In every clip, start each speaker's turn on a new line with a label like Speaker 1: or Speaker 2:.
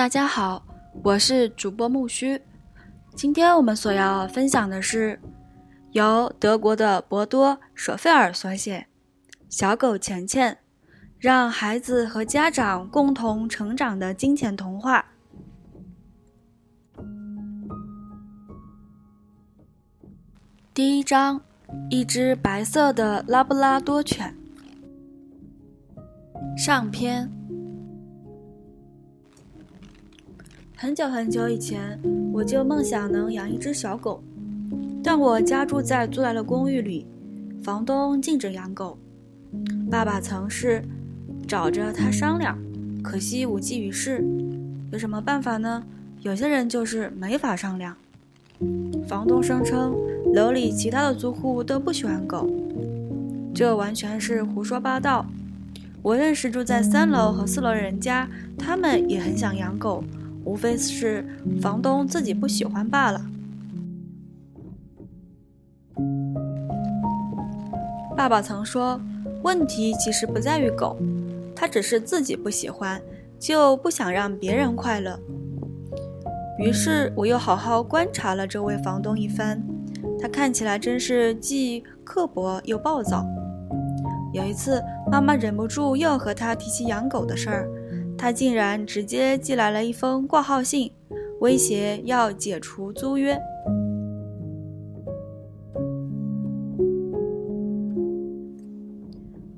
Speaker 1: 大家好，我是主播木须。今天我们所要分享的是由德国的博多·舍费尔所写《小狗钱钱》，让孩子和家长共同成长的金钱童话。第一章：一只白色的拉布拉多犬。上篇。很久很久以前，我就梦想能养一只小狗，但我家住在租来的公寓里，房东禁止养狗。爸爸曾是找着他商量，可惜无济于事。有什么办法呢？有些人就是没法商量。房东声称楼里其他的租户都不喜欢狗，这完全是胡说八道。我认识住在三楼和四楼的人家，他们也很想养狗。无非是房东自己不喜欢罢了。爸爸曾说，问题其实不在于狗，他只是自己不喜欢，就不想让别人快乐。于是我又好好观察了这位房东一番，他看起来真是既刻薄又暴躁。有一次，妈妈忍不住又和他提起养狗的事儿。他竟然直接寄来了一封挂号信，威胁要解除租约。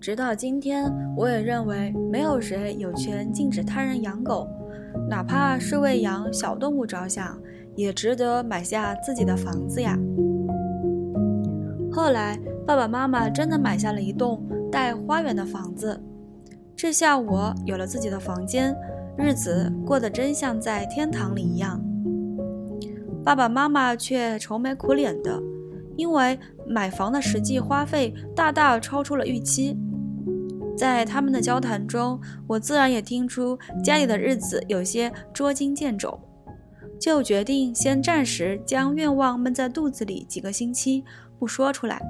Speaker 1: 直到今天，我也认为没有谁有权禁止他人养狗，哪怕是为养小动物着想，也值得买下自己的房子呀。后来，爸爸妈妈真的买下了一栋带花园的房子。这下我有了自己的房间，日子过得真像在天堂里一样。爸爸妈妈却愁眉苦脸的，因为买房的实际花费大大超出了预期。在他们的交谈中，我自然也听出家里的日子有些捉襟见肘，就决定先暂时将愿望闷在肚子里几个星期，不说出来。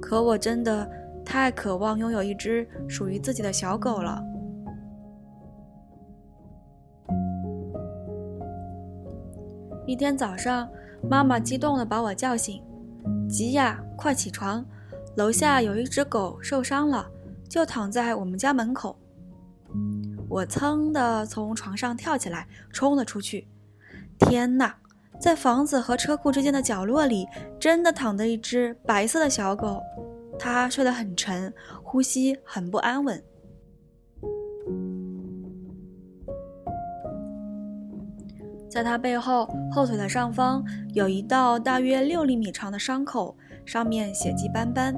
Speaker 1: 可我真的。太渴望拥有一只属于自己的小狗了。一天早上，妈妈激动地把我叫醒：“吉亚，快起床！楼下有一只狗受伤了，就躺在我们家门口。”我噌地从床上跳起来，冲了出去。天哪，在房子和车库之间的角落里，真的躺着一只白色的小狗。他睡得很沉，呼吸很不安稳。在他背后后腿的上方有一道大约六厘米长的伤口，上面血迹斑斑。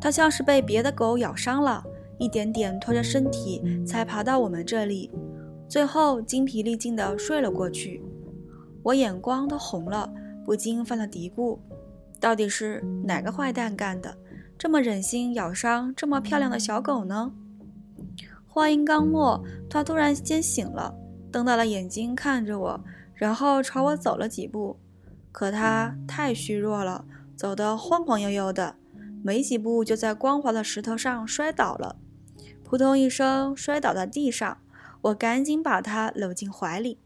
Speaker 1: 他像是被别的狗咬伤了，一点点拖着身体才爬到我们这里，最后精疲力尽地睡了过去。我眼光都红了，不禁犯了嘀咕：到底是哪个坏蛋干的？这么忍心咬伤这么漂亮的小狗呢？话音刚落，它突然间醒了，瞪大了眼睛看着我，然后朝我走了几步。可它太虚弱了，走得晃晃悠悠的，没几步就在光滑的石头上摔倒了，扑通一声摔倒在地上。我赶紧把它搂进怀里。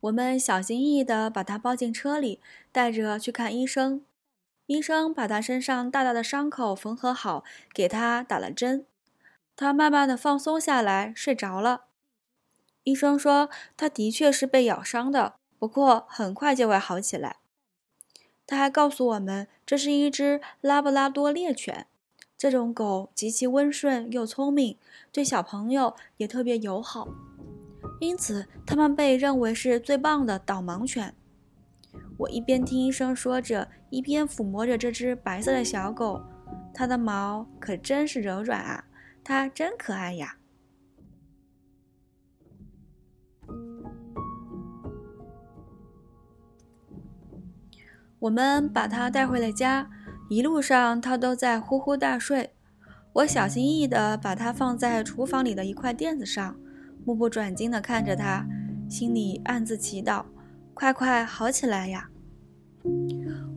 Speaker 1: 我们小心翼翼地把他抱进车里，带着去看医生。医生把他身上大大的伤口缝合好，给他打了针。他慢慢地放松下来，睡着了。医生说，他的确是被咬伤的，不过很快就会好起来。他还告诉我们，这是一只拉布拉多猎犬。这种狗极其温顺又聪明，对小朋友也特别友好。因此，它们被认为是最棒的导盲犬。我一边听医生说着，一边抚摸着这只白色的小狗，它的毛可真是柔软啊，它真可爱呀。我们把它带回了家，一路上它都在呼呼大睡。我小心翼翼地把它放在厨房里的一块垫子上。目不转睛地看着他，心里暗自祈祷：“快快好起来呀！”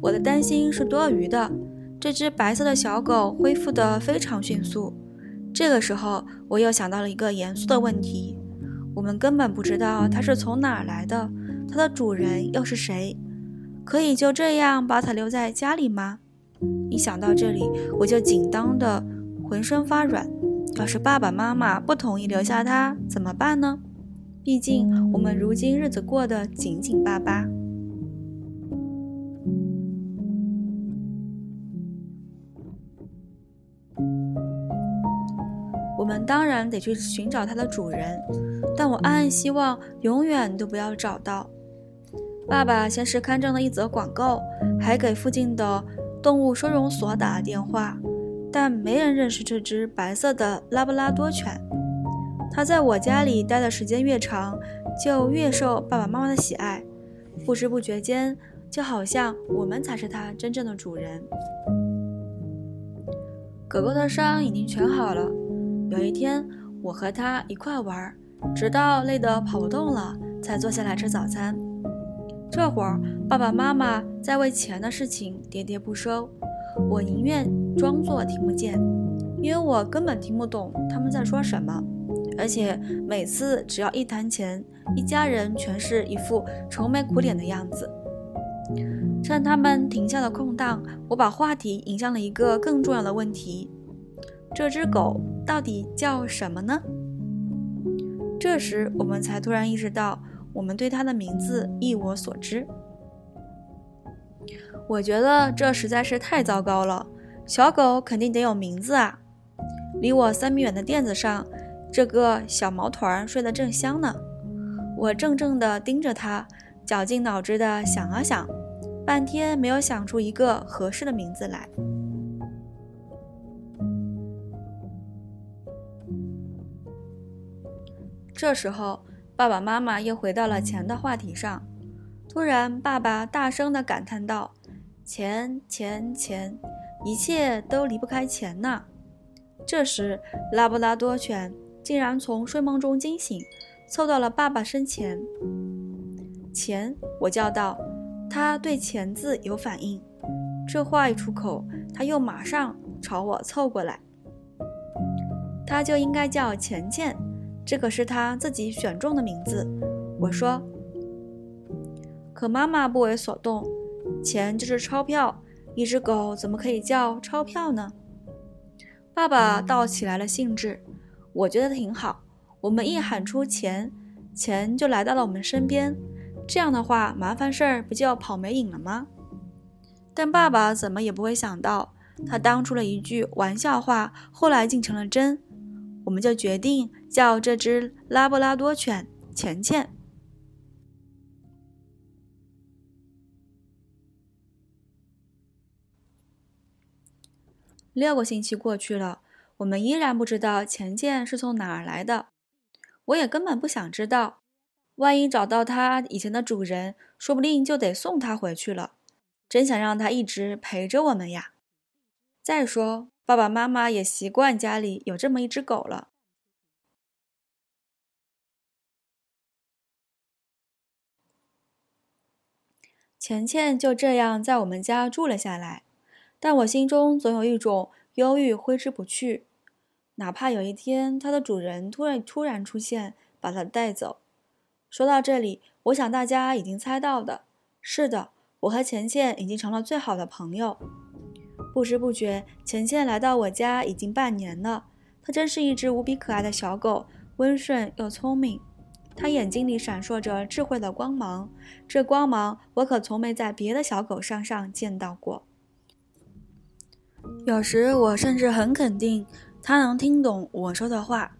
Speaker 1: 我的担心是多余的。这只白色的小狗恢复得非常迅速，这个时候，我又想到了一个严肃的问题：我们根本不知道它是从哪儿来的，它的主人又是谁？可以就这样把它留在家里吗？一想到这里，我就紧张的浑身发软。要是爸爸妈妈不同意留下它，怎么办呢？毕竟我们如今日子过得紧紧巴巴。我们当然得去寻找它的主人，但我暗暗希望永远都不要找到。爸爸先是看中了一则广告，还给附近的动物收容所打了电话，但没人认识这只白色的拉布拉多犬。它在我家里待的时间越长，就越受爸爸妈妈的喜爱，不知不觉间，就好像我们才是它真正的主人。狗狗的伤已经全好了。有一天，我和它一块玩，直到累得跑不动了，才坐下来吃早餐。这会儿，爸爸妈妈在为钱的事情喋喋不休，我宁愿装作听不见，因为我根本听不懂他们在说什么。而且每次只要一谈钱，一家人全是一副愁眉苦脸的样子。趁他们停下的空档，我把话题引向了一个更重要的问题。这只狗到底叫什么呢？这时，我们才突然意识到，我们对它的名字一无所知。我觉得这实在是太糟糕了。小狗肯定得有名字啊！离我三米远的垫子上，这个小毛团睡得正香呢。我怔怔地盯着它，绞尽脑汁地想啊想，半天没有想出一个合适的名字来。这时候，爸爸妈妈又回到了钱的话题上。突然，爸爸大声地感叹道：“钱，钱，钱，一切都离不开钱呐！”这时，拉布拉多犬竟然从睡梦中惊醒，凑到了爸爸身前。“钱！”我叫道。他对“钱”字有反应。这话一出口，他又马上朝我凑过来。他就应该叫钱钱。这可是他自己选中的名字，我说。可妈妈不为所动，钱就是钞票，一只狗怎么可以叫钞票呢？爸爸倒起来了兴致，我觉得挺好。我们一喊出钱，钱就来到了我们身边，这样的话，麻烦事儿不就跑没影了吗？但爸爸怎么也不会想到，他当初了一句玩笑话，后来竟成了真。我们就决定叫这只拉布拉多犬钱钱。六个星期过去了，我们依然不知道钱钱是从哪儿来的。我也根本不想知道，万一找到它以前的主人，说不定就得送它回去了。真想让它一直陪着我们呀！再说。爸爸妈妈也习惯家里有这么一只狗了。钱钱就这样在我们家住了下来，但我心中总有一种忧郁挥之不去，哪怕有一天它的主人突然突然出现，把它带走。说到这里，我想大家已经猜到的，是的，我和钱钱已经成了最好的朋友。不知不觉，钱钱来到我家已经半年了。它真是一只无比可爱的小狗，温顺又聪明。它眼睛里闪烁着智慧的光芒，这光芒我可从没在别的小狗身上见到过。有时我甚至很肯定，它能听懂我说的话。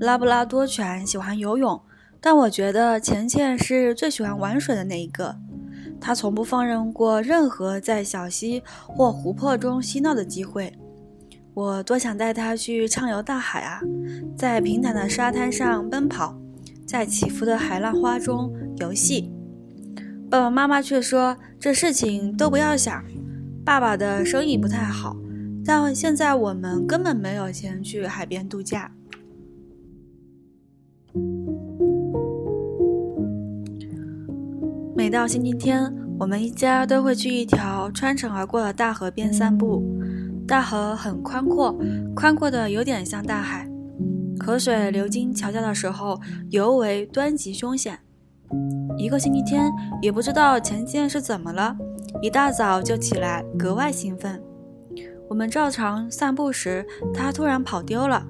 Speaker 1: 拉布拉多犬喜欢游泳，但我觉得钱钱是最喜欢玩水的那一个。他从不放任过任何在小溪或湖泊中嬉闹的机会。我多想带他去畅游大海啊，在平坦的沙滩上奔跑，在起伏的海浪花中游戏。爸爸妈妈却说这事情都不要想。爸爸的生意不太好，但现在我们根本没有钱去海边度假。每到星期天，我们一家都会去一条穿城而过的大河边散步。大河很宽阔，宽阔的有点像大海。河水流经桥下的时候，尤为湍急凶险。一个星期天，也不知道钱钱是怎么了，一大早就起来，格外兴奋。我们照常散步时，他突然跑丢了。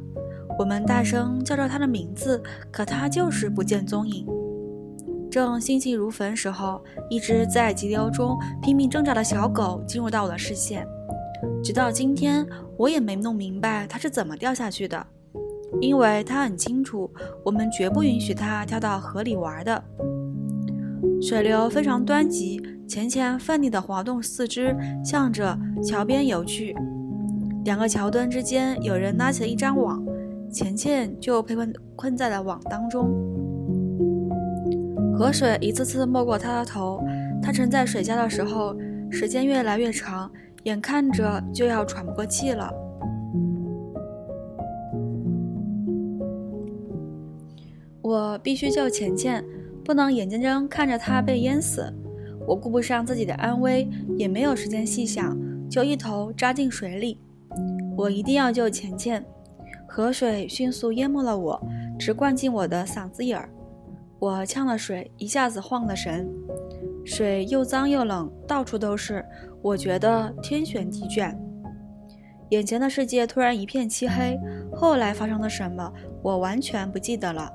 Speaker 1: 我们大声叫着他的名字，可他就是不见踪影。正心急如焚时候，一只在急流中拼命挣扎的小狗进入到我的视线。直到今天，我也没弄明白它是怎么掉下去的，因为它很清楚，我们绝不允许它跳到河里玩的。水流非常湍急，钱钱奋力地滑动四肢，向着桥边游去。两个桥墩之间有人拉起了一张网，钱钱就被困困在了网当中。河水一次次没过他的头，他沉在水下的时候，时间越来越长，眼看着就要喘不过气了。我必须救钱钱，不能眼睁睁看着他被淹死。我顾不上自己的安危，也没有时间细想，就一头扎进水里。我一定要救钱钱。河水迅速淹没了我，直灌进我的嗓子眼儿。我呛了水，一下子慌了神。水又脏又冷，到处都是，我觉得天旋地转。眼前的世界突然一片漆黑。后来发生了什么，我完全不记得了。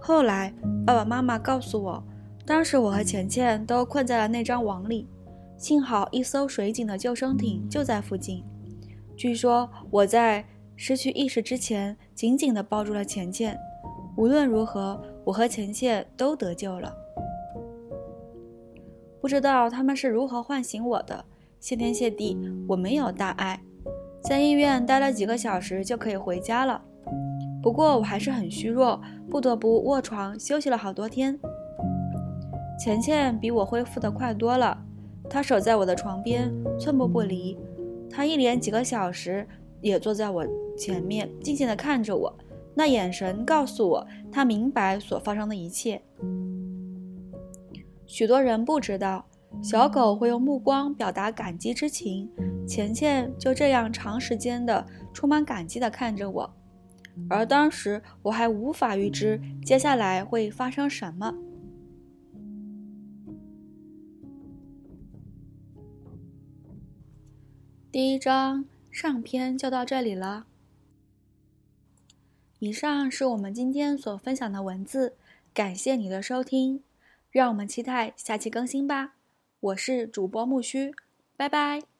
Speaker 1: 后来爸爸妈妈告诉我，当时我和钱钱都困在了那张网里，幸好一艘水警的救生艇就在附近。据说我在失去意识之前，紧紧地抱住了钱钱。无论如何，我和钱钱都得救了。不知道他们是如何唤醒我的。谢天谢地，我没有大碍，在医院待了几个小时就可以回家了。不过我还是很虚弱，不得不卧床休息了好多天。钱钱比我恢复的快多了，他守在我的床边，寸步不离。他一连几个小时也坐在我前面，静静的看着我。那眼神告诉我，他明白所发生的一切。许多人不知道，小狗会用目光表达感激之情。钱钱就这样长时间的充满感激的看着我，而当时我还无法预知接下来会发生什么。第一章上篇就到这里了。以上是我们今天所分享的文字，感谢你的收听，让我们期待下期更新吧。我是主播木须，拜拜。